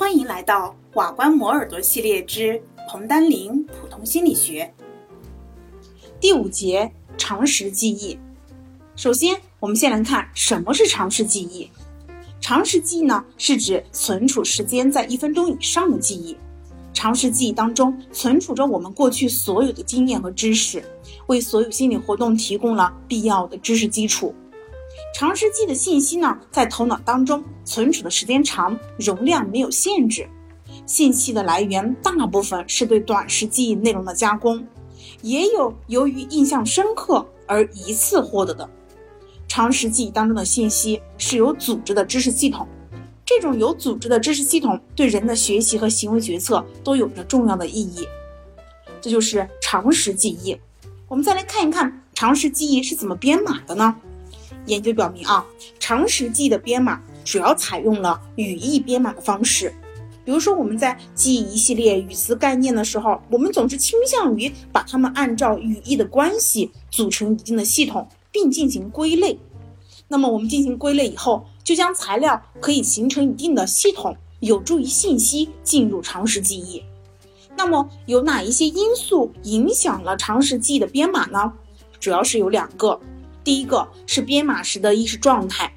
欢迎来到瓦官磨耳朵系列之彭丹林普通心理学第五节常识记忆。首先，我们先来看什么是常识记忆。常识记忆呢，是指存储时间在一分钟以上的记忆。常识记忆当中存储着我们过去所有的经验和知识，为所有心理活动提供了必要的知识基础。常识记的信息呢，在头脑当中存储的时间长，容量没有限制。信息的来源大部分是对短时记忆内容的加工，也有由于印象深刻而一次获得的。常识记忆当中的信息是有组织的知识系统，这种有组织的知识系统对人的学习和行为决策都有着重要的意义。这就是常识记忆。我们再来看一看常识记忆是怎么编码的呢？研究表明啊，常识记忆的编码主要采用了语义编码的方式。比如说，我们在记忆一系列语词概念的时候，我们总是倾向于把它们按照语义的关系组成一定的系统，并进行归类。那么，我们进行归类以后，就将材料可以形成一定的系统，有助于信息进入常识记忆。那么，有哪一些因素影响了常识记忆的编码呢？主要是有两个。第一个是编码时的意识状态，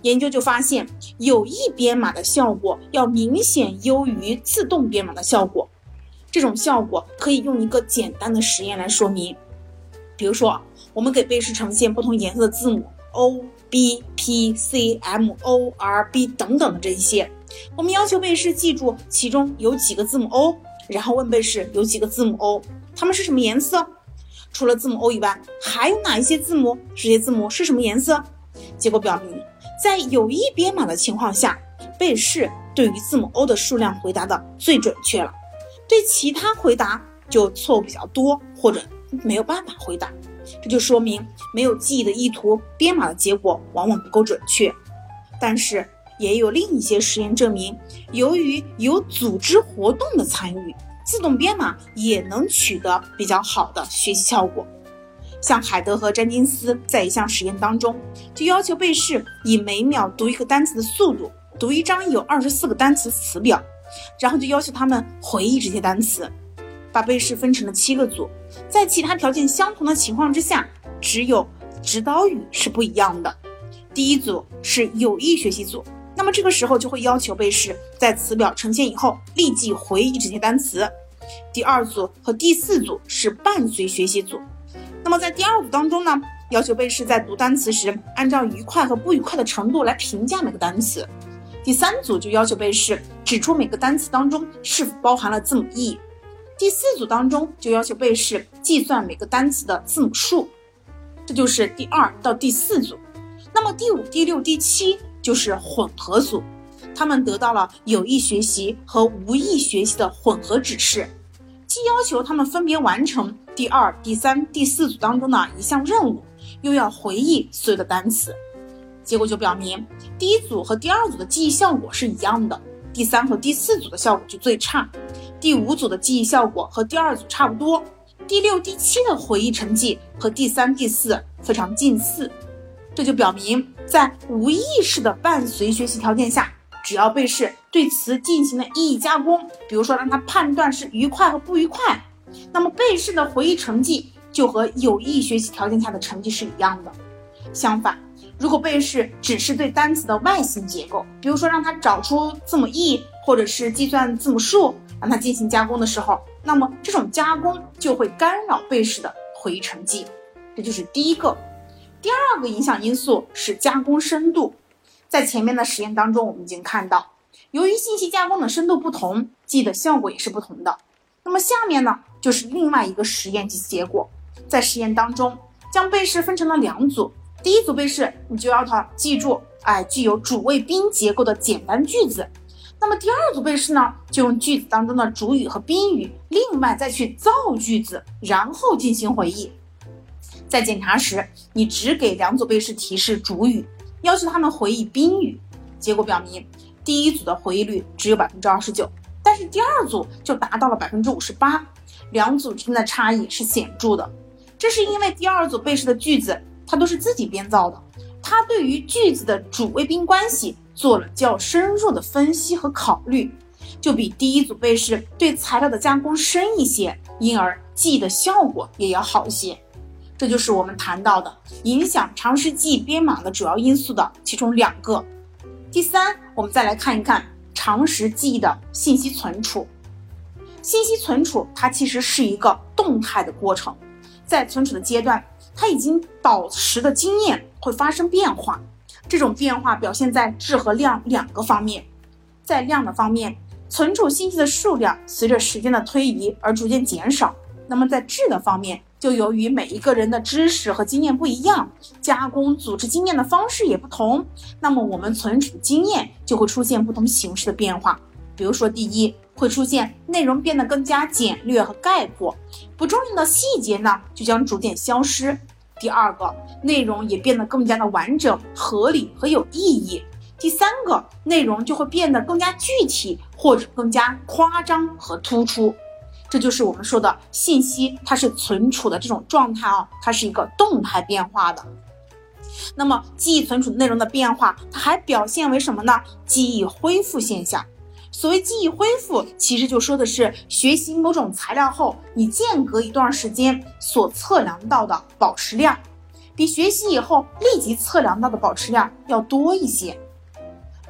研究就发现有意编码的效果要明显优于自动编码的效果。这种效果可以用一个简单的实验来说明。比如说，我们给被试呈现不同颜色的字母 O、B、P、C、M、O、R、B 等等的这一些，我们要求被试记住其中有几个字母 O，然后问被试有几个字母 O，它们是什么颜色？除了字母 O 以外，还有哪一些字母？这些字母是什么颜色？结果表明，在有意编码的情况下，被试对于字母 O 的数量回答的最准确了，对其他回答就错误比较多，或者没有办法回答。这就说明没有记忆的意图，编码的结果往往不够准确。但是也有另一些实验证明，由于有组织活动的参与。自动编码也能取得比较好的学习效果。像海德和詹金斯在一项实验当中，就要求被试以每秒读一个单词的速度读一张有二十四个单词词表，然后就要求他们回忆这些单词。把被试分成了七个组，在其他条件相同的情况之下，只有指导语是不一样的。第一组是有意学习组。那么这个时候就会要求背试在词表呈现以后立即回忆这些单词。第二组和第四组是伴随学习组。那么在第二组当中呢，要求背试在读单词时按照愉快和不愉快的程度来评价每个单词。第三组就要求背试指出每个单词当中是否包含了字母 e。第四组当中就要求背试计算每个单词的字母数。这就是第二到第四组。那么第五、第六、第七。就是混合组，他们得到了有意学习和无意学习的混合指示，既要求他们分别完成第二、第三、第四组当中的一项任务，又要回忆所有的单词。结果就表明，第一组和第二组的记忆效果是一样的，第三和第四组的效果就最差，第五组的记忆效果和第二组差不多，第六、第七的回忆成绩和第三、第四非常近似。这就表明，在无意识的伴随学习条件下，只要被试对词进行了意义加工，比如说让他判断是愉快和不愉快，那么被试的回忆成绩就和有意学习条件下的成绩是一样的。相反，如果被试只是对单词的外形结构，比如说让他找出字母 e，或者是计算字母数，让他进行加工的时候，那么这种加工就会干扰被试的回忆成绩。这就是第一个。第二个影响因素是加工深度，在前面的实验当中，我们已经看到，由于信息加工的深度不同，记忆的效果也是不同的。那么下面呢，就是另外一个实验及结果，在实验当中，将被试分成了两组，第一组被试，你就要他记住，哎，具有主谓宾结构的简单句子。那么第二组被试呢，就用句子当中的主语和宾语，另外再去造句子，然后进行回忆。在检查时，你只给两组被试提示主语，要求他们回忆宾语。结果表明，第一组的回忆率只有百分之二十九，但是第二组就达到了百分之五十八，两组之间的差异是显著的。这是因为第二组被试的句子，它都是自己编造的，它对于句子的主谓宾关系做了较深入的分析和考虑，就比第一组被试对材料的加工深一些，因而记忆的效果也要好一些。这就是我们谈到的影响长时记忆编码的主要因素的其中两个。第三，我们再来看一看长时记忆的信息存储。信息存储它其实是一个动态的过程，在存储的阶段，它已经保持的经验会发生变化。这种变化表现在质和量两个方面。在量的方面，存储信息的数量随着时间的推移而逐渐减少。那么在质的方面，就由于每一个人的知识和经验不一样，加工组织经验的方式也不同，那么我们存储经验就会出现不同形式的变化。比如说，第一会出现内容变得更加简略和概括，不重要的细节呢就将逐渐消失。第二个，内容也变得更加的完整、合理和有意义。第三个，内容就会变得更加具体或者更加夸张和突出。这就是我们说的信息，它是存储的这种状态啊，它是一个动态变化的。那么记忆存储内容的变化，它还表现为什么呢？记忆恢复现象。所谓记忆恢复，其实就说的是学习某种材料后，你间隔一段时间所测量到的保持量，比学习以后立即测量到的保持量要多一些。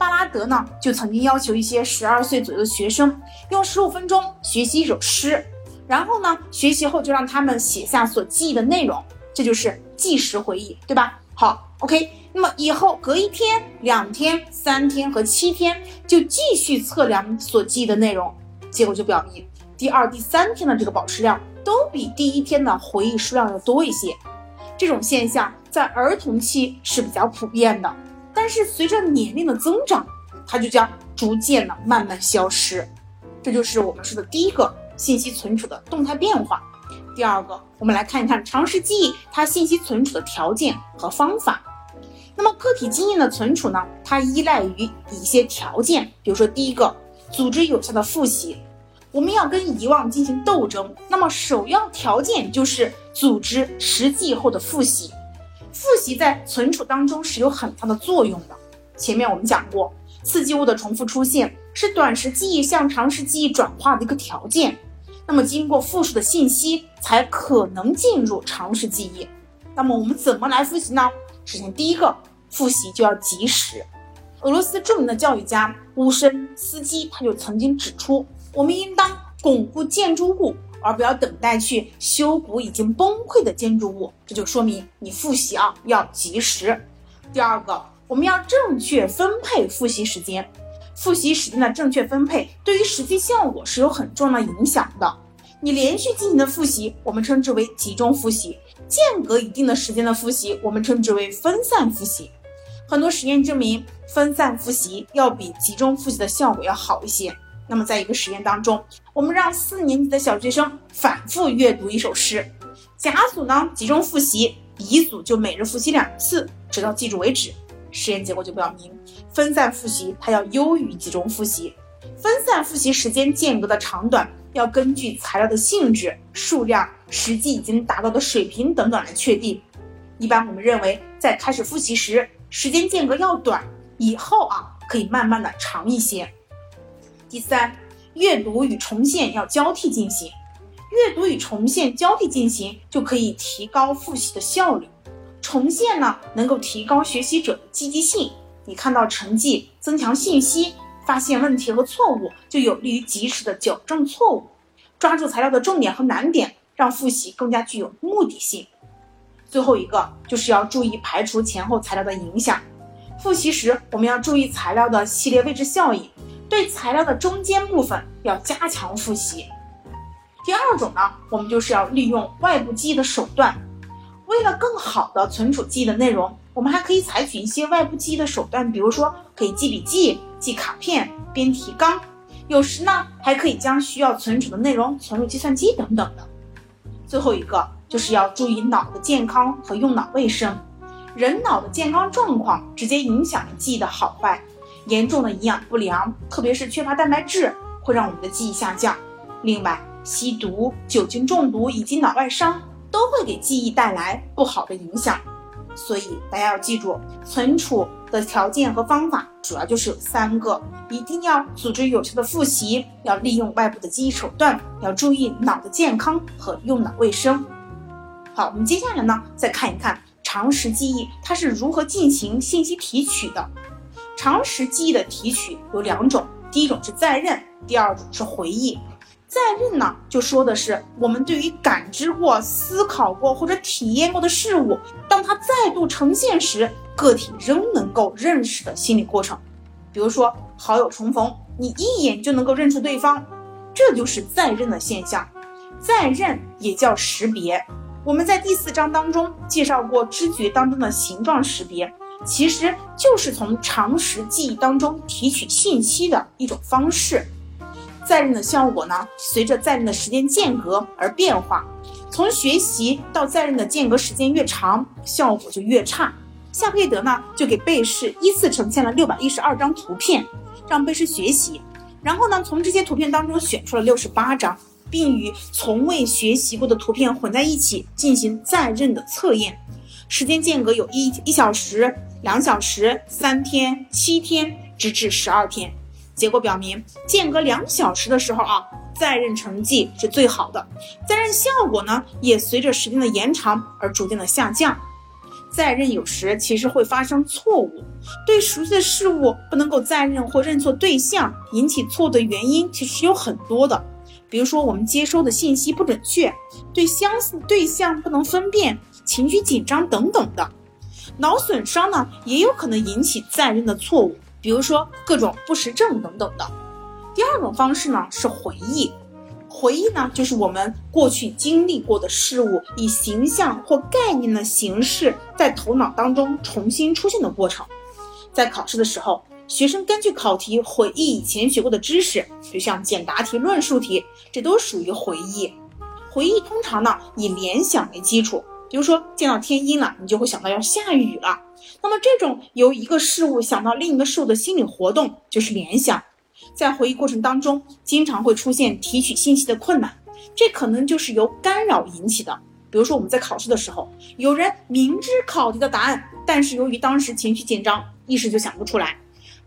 巴拉德呢，就曾经要求一些十二岁左右的学生用十五分钟学习一首诗，然后呢，学习后就让他们写下所记忆的内容，这就是即时回忆，对吧？好，OK，那么以后隔一天、两天、三天和七天就继续测量所记忆的内容，结果就表明第二、第三天的这个保持量都比第一天的回忆数量要多一些。这种现象在儿童期是比较普遍的。但是随着年龄的增长，它就将逐渐的慢慢消失。这就是我们说的第一个信息存储的动态变化。第二个，我们来看一看长时记忆它信息存储的条件和方法。那么个体经验的存储呢，它依赖于一些条件，比如说第一个，组织有效的复习。我们要跟遗忘进行斗争，那么首要条件就是组织实际后的复习。复习在存储当中是有很大的作用的。前面我们讲过，刺激物的重复出现是短时记忆向长时记忆转化的一个条件。那么经过复述的信息才可能进入长时记忆。那么我们怎么来复习呢？首先，第一个，复习就要及时。俄罗斯著名的教育家乌申斯基他就曾经指出，我们应当巩固建筑物。而不要等待去修补已经崩溃的建筑物，这就说明你复习啊要及时。第二个，我们要正确分配复习时间，复习时间的正确分配对于实际效果是有很重要的影响的。你连续进行的复习，我们称之为集中复习；间隔一定的时间的复习，我们称之为分散复习。很多实验证明，分散复习要比集中复习的效果要好一些。那么，在一个实验当中，我们让四年级的小学生反复阅读一首诗，甲组呢集中复习，乙组就每日复习两次，直到记住为止。实验结果就表明，分散复习它要优于集中复习。分散复习时间间隔的长短要根据材料的性质、数量、实际已经达到的水平等等来确定。一般我们认为，在开始复习时，时间间隔要短，以后啊可以慢慢的长一些。第三，阅读与重现要交替进行，阅读与重现交替进行就可以提高复习的效率。重现呢，能够提高学习者的积极性，你看到成绩，增强信息，发现问题和错误，就有利于及时的矫正错误，抓住材料的重点和难点，让复习更加具有目的性。最后一个就是要注意排除前后材料的影响，复习时我们要注意材料的系列位置效应。对材料的中间部分要加强复习。第二种呢，我们就是要利用外部记忆的手段。为了更好的存储记忆的内容，我们还可以采取一些外部记忆的手段，比如说可以记笔记、记卡片、编提纲，有时呢还可以将需要存储的内容存入计算机等等的。最后一个就是要注意脑的健康和用脑卫生。人脑的健康状况直接影响了记忆的好坏。严重的营养不良，特别是缺乏蛋白质，会让我们的记忆下降。另外，吸毒、酒精中毒以及脑外伤都会给记忆带来不好的影响。所以，大家要记住，存储的条件和方法主要就是有三个：一定要组织有效的复习，要利用外部的记忆手段，要注意脑的健康和用脑卫生。好，我们接下来呢，再看一看常识记忆它是如何进行信息提取的。常识记忆的提取有两种，第一种是在认，第二种是回忆。在认呢，就说的是我们对于感知过、思考过或者体验过的事物，当它再度呈现时，个体仍能够认识的心理过程。比如说好友重逢，你一眼就能够认出对方，这就是在认的现象。在认也叫识别，我们在第四章当中介绍过知觉当中的形状识别，其实就是从常识记忆当中提取信息的一种方式。在任的效果呢，随着在任的时间间隔而变化。从学习到在任的间隔时间越长，效果就越差。夏佩德呢，就给贝氏依次呈现了六百一十二张图片，让贝氏学习。然后呢，从这些图片当中选出了六十八张，并与从未学习过的图片混在一起进行在任的测验。时间间隔有一一小时、两小时、三天、七天，直至十二天。结果表明，间隔两小时的时候啊，在任成绩是最好的，在任效果呢也随着时间的延长而逐渐的下降。在任有时其实会发生错误，对熟悉的事物不能够在任或认错对象，引起错误的原因其实有很多的，比如说我们接收的信息不准确，对相似对象不能分辨，情绪紧张等等的。脑损伤呢也有可能引起在任的错误。比如说各种不实症等等的。第二种方式呢是回忆，回忆呢就是我们过去经历过的事物以形象或概念的形式在头脑当中重新出现的过程。在考试的时候，学生根据考题回忆以前学过的知识，就像简答题、论述题，这都属于回忆。回忆通常呢以联想为基础。比如说见到天阴了，你就会想到要下雨了。那么这种由一个事物想到另一个事物的心理活动就是联想。在回忆过程当中，经常会出现提取信息的困难，这可能就是由干扰引起的。比如说我们在考试的时候，有人明知考题的答案，但是由于当时情绪紧张，一时就想不出来。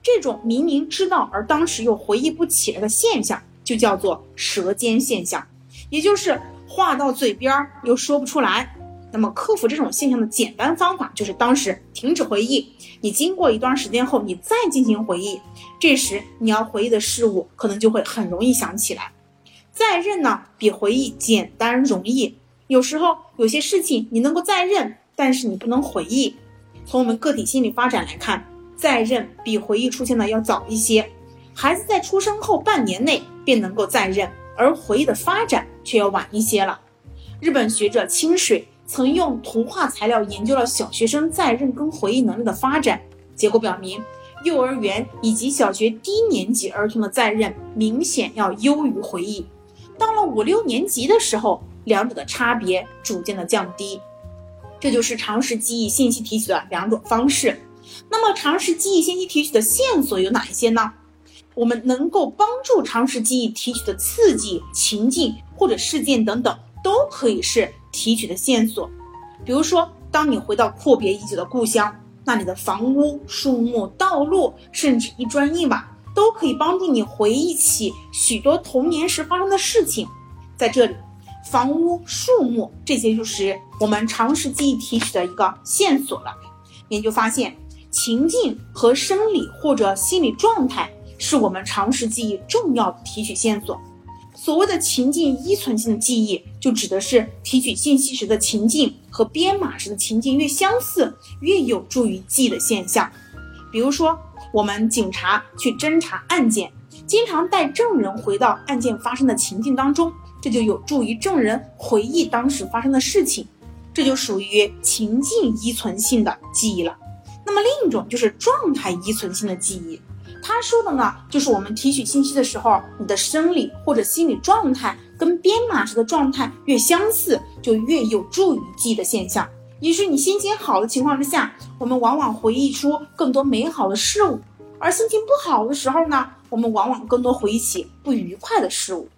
这种明明知道而当时又回忆不起来的现象，就叫做舌尖现象，也就是话到嘴边又说不出来。那么克服这种现象的简单方法就是当时停止回忆，你经过一段时间后，你再进行回忆，这时你要回忆的事物可能就会很容易想起来。再认呢，比回忆简单容易。有时候有些事情你能够再认，但是你不能回忆。从我们个体心理发展来看，再认比回忆出现的要早一些。孩子在出生后半年内便能够再认，而回忆的发展却要晚一些了。日本学者清水。曾用图画材料研究了小学生在认跟回忆能力的发展，结果表明，幼儿园以及小学低年级儿童的在认明显要优于回忆。到了五六年级的时候，两者的差别逐渐的降低。这就是常识记忆信息提取的两种方式。那么，常识记忆信息提取的线索有哪一些呢？我们能够帮助常识记忆提取的刺激、情境或者事件等等，都可以是。提取的线索，比如说，当你回到阔别已久的故乡，那里的房屋、树木、道路，甚至一砖一瓦，都可以帮助你回忆起许多童年时发生的事情。在这里，房屋、树木这些就是我们常识记忆提取的一个线索了。研究发现，情境和生理或者心理状态是我们常识记忆重要的提取线索。所谓的情境依存性的记忆，就指的是提取信息时的情境和编码时的情境越相似，越有助于记忆的现象。比如说，我们警察去侦查案件，经常带证人回到案件发生的情境当中，这就有助于证人回忆当时发生的事情，这就属于情境依存性的记忆了。那么另一种就是状态依存性的记忆。他说的呢，就是我们提取信息的时候，你的生理或者心理状态跟编码时的状态越相似，就越有助于记忆的现象。也是你心情好的情况之下，我们往往回忆出更多美好的事物；而心情不好的时候呢，我们往往更多回忆起不愉快的事物。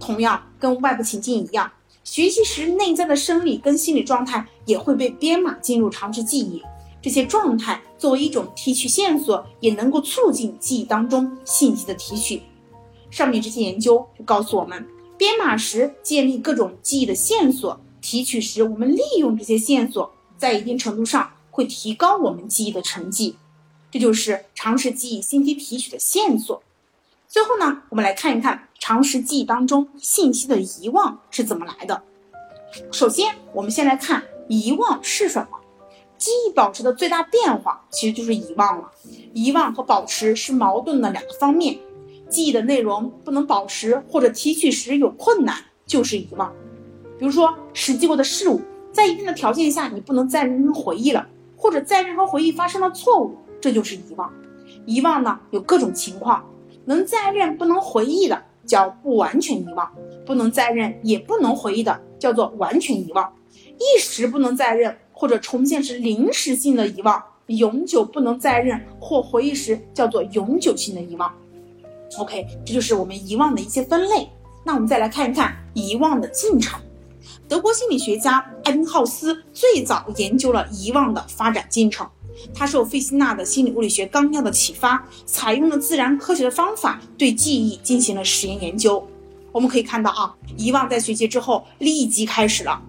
同样，跟外部情境一样，学习时内在的生理跟心理状态也会被编码进入常识记忆。这些状态作为一种提取线索，也能够促进记忆当中信息的提取。上面这些研究就告诉我们，编码时建立各种记忆的线索，提取时我们利用这些线索，在一定程度上会提高我们记忆的成绩。这就是长时记忆信息提取的线索。最后呢，我们来看一看长时记忆当中信息的遗忘是怎么来的。首先，我们先来看遗忘是什么。记忆保持的最大变化其实就是遗忘了。遗忘和保持是矛盾的两个方面。记忆的内容不能保持或者提取时有困难，就是遗忘。比如说，实际过的事物，在一定的条件下你不能再认真回忆了，或者再任何回忆发生了错误，这就是遗忘。遗忘呢有各种情况。能再认不能回忆的叫不完全遗忘，不能再认也不能回忆的叫做完全遗忘。一时不能再认或者重现是临时性的遗忘，永久不能再认或回忆时叫做永久性的遗忘。OK，这就是我们遗忘的一些分类。那我们再来看一看遗忘的进程。德国心理学家艾宾浩斯最早研究了遗忘的发展进程。他受费希纳的心理物理学纲要的启发，采用了自然科学的方法对记忆进行了实验研究。我们可以看到啊，遗忘在学习之后立即开始了。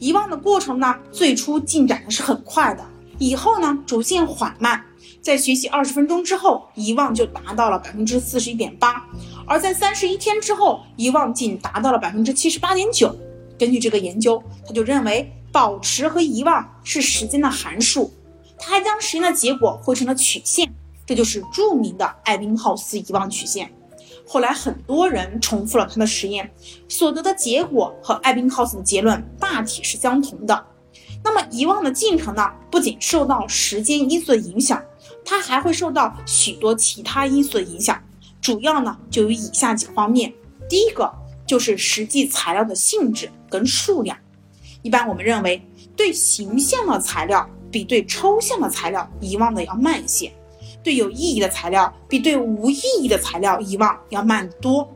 遗忘的过程呢，最初进展的是很快的，以后呢逐渐缓慢。在学习二十分钟之后，遗忘就达到了百分之四十一点八，而在三十一天之后，遗忘仅达到了百分之七十八点九。根据这个研究，他就认为保持和遗忘是时间的函数。他还将实验的结果绘成了曲线，这就是著名的艾宾浩斯遗忘曲线。后来很多人重复了他的实验，所得的结果和艾宾浩斯的结论大体是相同的。那么遗忘的进程呢？不仅受到时间因素的影响，它还会受到许多其他因素的影响。主要呢就有以下几个方面。第一个就是实际材料的性质跟数量。一般我们认为，对形象的材料。比对抽象的材料遗忘的要慢一些，对有意义的材料比对无意义的材料遗忘要慢得多。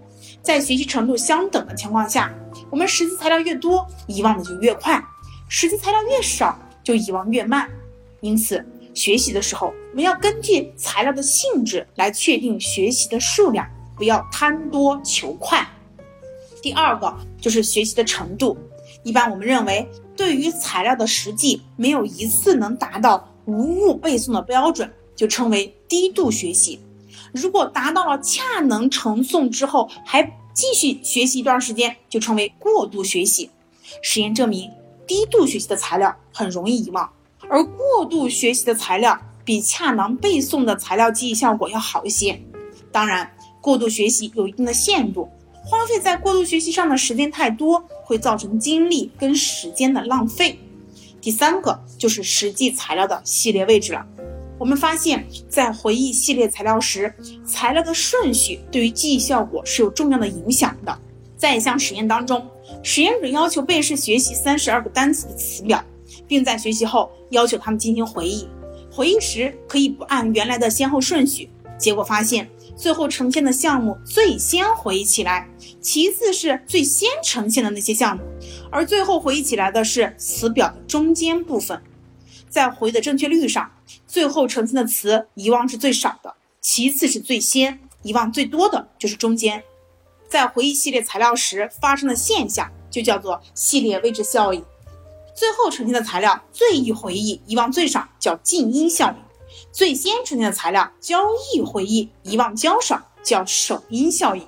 在学习程度相等的情况下，我们实际材料越多，遗忘的就越快；实际材料越少，就遗忘越慢。因此，学习的时候我们要根据材料的性质来确定学习的数量，不要贪多求快。第二个就是学习的程度，一般我们认为。对于材料的实际没有一次能达到无误背诵的标准，就称为低度学习。如果达到了恰能成诵之后，还继续学习一段时间，就称为过度学习。实验证明，低度学习的材料很容易遗忘，而过度学习的材料比恰能背诵的材料记忆效果要好一些。当然，过度学习有一定的限度。花费在过度学习上的时间太多，会造成精力跟时间的浪费。第三个就是实际材料的系列位置了。我们发现，在回忆系列材料时，材料的顺序对于记忆效果是有重要的影响的。在一项实验当中，实验者要求被试学习三十二个单词的词表，并在学习后要求他们进行回忆。回忆时可以不按原来的先后顺序。结果发现。最后呈现的项目最先回忆起来，其次是最先呈现的那些项目，而最后回忆起来的是词表的中间部分。在回忆的正确率上，最后呈现的词遗忘是最少的，其次是最先，遗忘最多的就是中间。在回忆系列材料时发生的现象就叫做系列位置效应。最后呈现的材料最易回忆，遗忘最少，叫静音效应。最先呈现的材料较易回忆，遗忘较少，叫首因效应。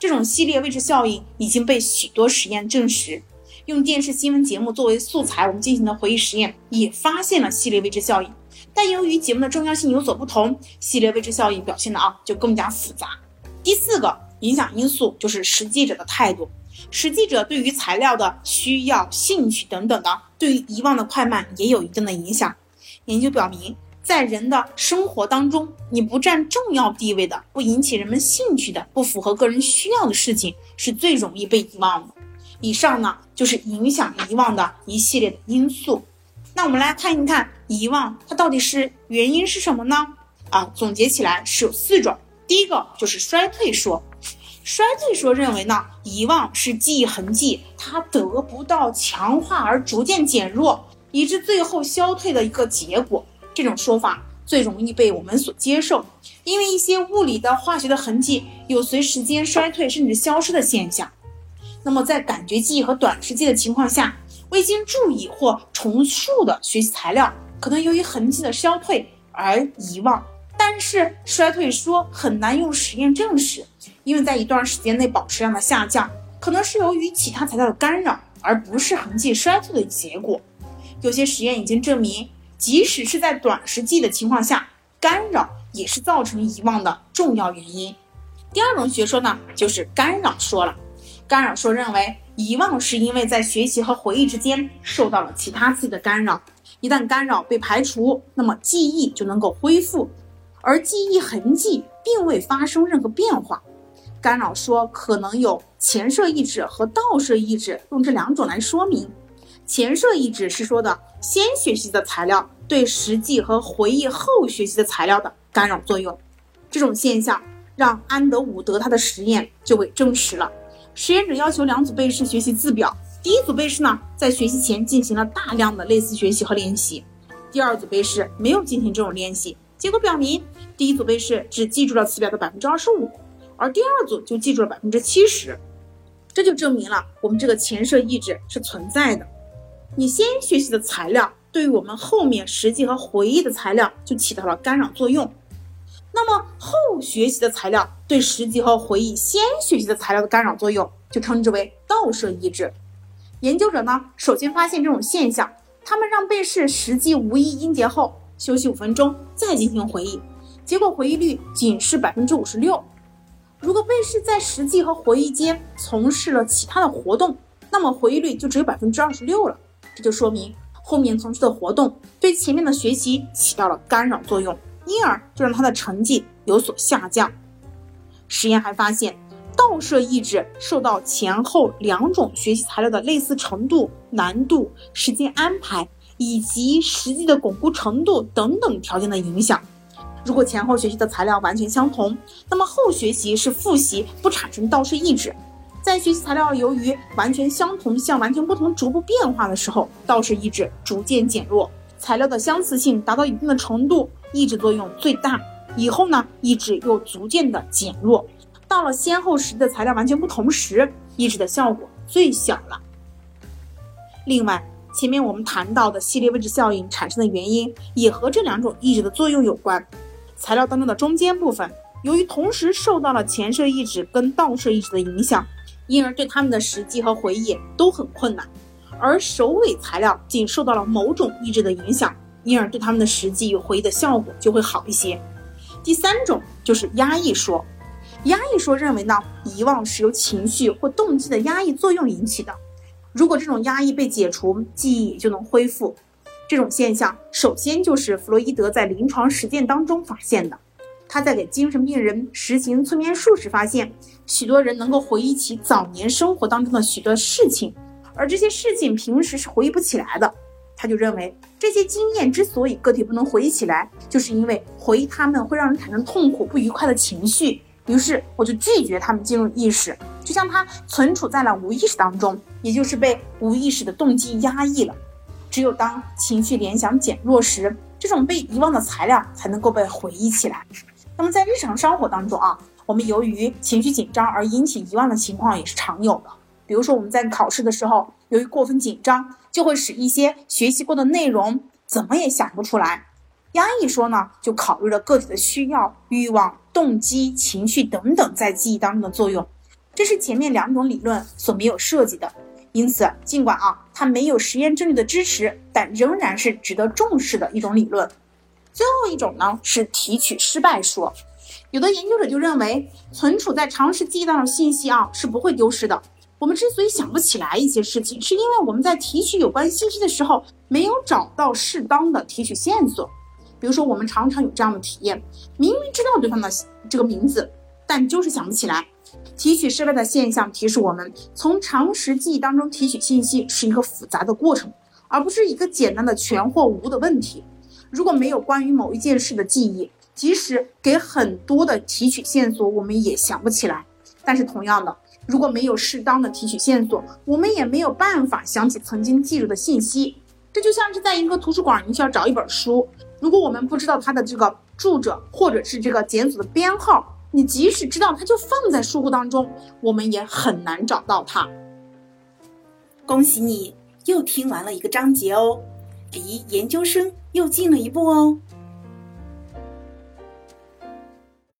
这种系列位置效应已经被许多实验证实。用电视新闻节目作为素材，我们进行的回忆实验也发现了系列位置效应。但由于节目的重要性有所不同，系列位置效应表现的啊就更加复杂。第四个影响因素就是实际者的态度。实际者对于材料的需要、兴趣等等的，对于遗忘的快慢也有一定的影响。研究表明。在人的生活当中，你不占重要地位的、不引起人们兴趣的、不符合个人需要的事情，是最容易被遗忘的。以上呢，就是影响遗忘的一系列的因素。那我们来看一看遗忘它到底是原因是什么呢？啊，总结起来是有四种。第一个就是衰退说，衰退说认为呢，遗忘是记忆痕迹它得不到强化而逐渐减弱，以致最后消退的一个结果。这种说法最容易被我们所接受，因为一些物理的、化学的痕迹有随时间衰退甚至消失的现象。那么在感觉记忆和短时记的情况下，未经注意或重述的学习材料，可能由于痕迹的消退而遗忘。但是衰退说很难用实验证实，因为在一段时间内保持量的下降，可能是由于其他材料的干扰，而不是痕迹衰退的结果。有些实验已经证明，即使是在短时记的情况下，干扰也是造成遗忘的重要原因。第二种学说呢，就是干扰说了。干扰说认为，遗忘是因为在学习和回忆之间受到了其他刺激的干扰，一旦干扰被排除，那么记忆就能够恢复。而记忆痕迹并未发生任何变化，干扰说可能有前摄抑制和倒摄抑制，用这两种来说明。前摄抑制是说的先学习的材料对实际和回忆后学习的材料的干扰作用，这种现象让安德伍德他的实验就被证实了。实验者要求两组被试学习字表，第一组被试呢在学习前进行了大量的类似学习和练习，第二组被试没有进行这种练习。结果表明，第一组被试只记住了词表的百分之二十五，而第二组就记住了百分之七十。这就证明了我们这个前摄抑制是存在的。你先学习的材料，对于我们后面实际和回忆的材料就起到了干扰作用。那么后学习的材料对实际和回忆先学习的材料的干扰作用，就称之为倒摄抑制。研究者呢，首先发现这种现象，他们让被试实际无意音节后。休息五分钟，再进行回忆，结果回忆率仅是百分之五十六。如果被试在实际和回忆间从事了其他的活动，那么回忆率就只有百分之二十六了。这就说明后面从事的活动对前面的学习起到了干扰作用，因而就让他的成绩有所下降。实验还发现，倒摄抑制受到前后两种学习材料的类似程度、难度、时间安排。以及实际的巩固程度等等条件的影响。如果前后学习的材料完全相同，那么后学习是复习，不产生倒摄抑制。在学习材料由于完全相同向完全不同逐步变化的时候，倒摄抑制逐渐减弱。材料的相似性达到一定的程度，抑制作用最大。以后呢，抑制又逐渐的减弱。到了先后实际的材料完全不同时，抑制的效果最小了。另外。前面我们谈到的系列位置效应产生的原因，也和这两种抑制的作用有关。材料当中的中间部分，由于同时受到了前摄抑制跟倒摄抑制的影响，因而对它们的实际和回忆都很困难；而首尾材料仅受到了某种抑制的影响，因而对他们的实际与回忆的效果就会好一些。第三种就是压抑说，压抑说认为呢，遗忘是由情绪或动机的压抑作用引起的。如果这种压抑被解除，记忆也就能恢复。这种现象首先就是弗洛伊德在临床实践当中发现的。他在给精神病人实行催眠术时发现，许多人能够回忆起早年生活当中的许多事情，而这些事情平时是回忆不起来的。他就认为，这些经验之所以个体不能回忆起来，就是因为回忆他们会让人产生痛苦、不愉快的情绪。于是我就拒绝他们进入意识，就像它存储在了无意识当中，也就是被无意识的动机压抑了。只有当情绪联想减弱时，这种被遗忘的材料才能够被回忆起来。那么在日常生活当中啊，我们由于情绪紧张而引起遗忘的情况也是常有的。比如说我们在考试的时候，由于过分紧张，就会使一些学习过的内容怎么也想不出来。压抑说呢，就考虑了个体的需要、欲望。动机、情绪等等在记忆当中的作用，这是前面两种理论所没有涉及的。因此，尽管啊它没有实验证据的支持，但仍然是值得重视的一种理论。最后一种呢是提取失败说，有的研究者就认为，存储在长时记忆当中的信息啊是不会丢失的。我们之所以想不起来一些事情，是因为我们在提取有关信息的时候没有找到适当的提取线索。比如说，我们常常有这样的体验：明明知道对方的这个名字，但就是想不起来。提取失败的现象提示我们，从常识记忆当中提取信息是一个复杂的过程，而不是一个简单的全或无的问题。如果没有关于某一件事的记忆，即使给很多的提取线索，我们也想不起来。但是同样的，如果没有适当的提取线索，我们也没有办法想起曾经记住的信息。这就像是在一个图书馆，你需要找一本书。如果我们不知道它的这个住者或者是这个检索的编号，你即使知道它就放在书库当中，我们也很难找到它。恭喜你又听完了一个章节哦，离研究生又近了一步哦。